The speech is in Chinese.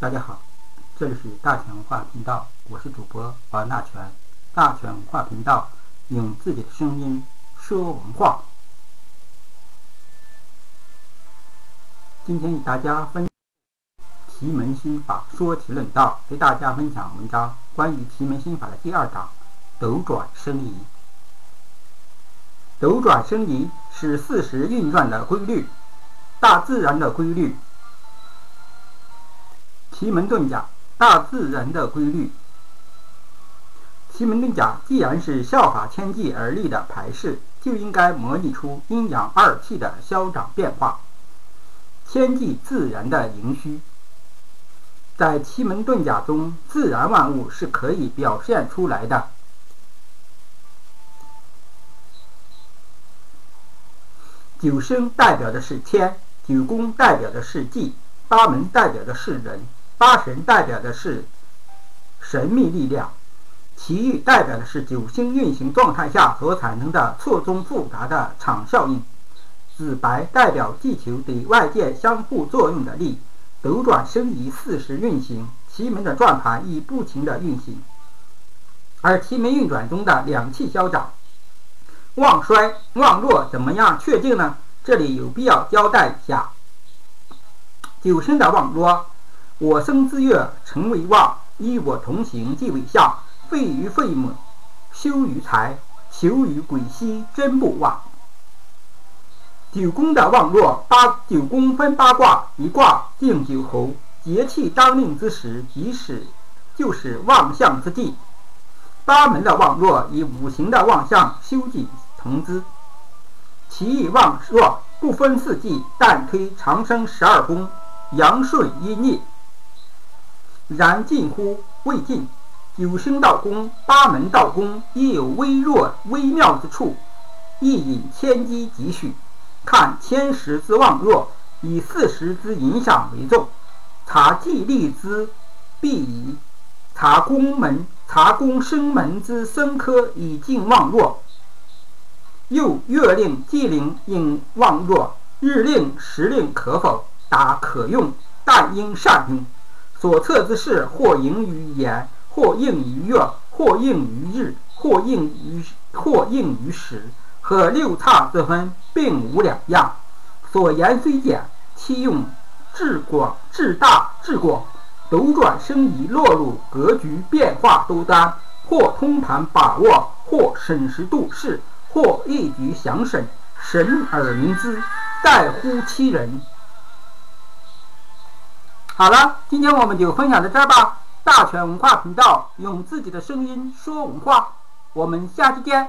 大家好，这里是大全文化频道，我是主播王大全。大全文化频道用自己的声音说文化。今天与大家分奇门心法说题论道，给大家分享文章关于奇门心法的第二章斗转生移。斗转生移是四时运转的规律，大自然的规律。奇门遁甲，大自然的规律。奇门遁甲既然是效法天地而立的排式，就应该模拟出阴阳二气的消长变化，天地自然的盈虚。在奇门遁甲中，自然万物是可以表现出来的。九生代表的是天，九宫代表的是地，八门代表的是人。八神代表的是神秘力量，奇遇代表的是九星运行状态下所产生的错综复杂的场效应，紫白代表地球对外界相互作用的力，斗转生移四时运行，奇门的转盘亦不停的运行，而奇门运转中的两气消长，旺衰旺弱怎么样确定呢？这里有必要交代一下，九星的旺弱。我生之月，成为旺；与我同行，即为相。废于废母，修于财，求于鬼兮，真不旺。九宫的旺弱，八九宫分八卦，一卦定九侯，节气当令之时，即使就是旺相之际。八门的旺弱，以五行的旺相修己同之。其意旺弱，不分四季，但推长生十二宫，阳顺阴逆。然近乎未尽，九星道宫、八门道宫亦有微弱微妙之处，亦引千机几许。看千时之旺弱，以四时之影响为重。察地利之必宜，察宫门、察宫生门之生科以尽旺弱。又月令、季令应旺弱，日令、时令可否？答可用，但应善用。所测之事，或应于言，或应于月，或应于日，或应于或应于时，和六差之分并无两样。所言虽简，其用至广至大至广，斗转生移，落入格局变化多端，或通盘把握，或审时度势，或一举详审，神而明之，在乎其人。好了，今天我们就分享到这儿吧。大全文化频道用自己的声音说文化，我们下期见。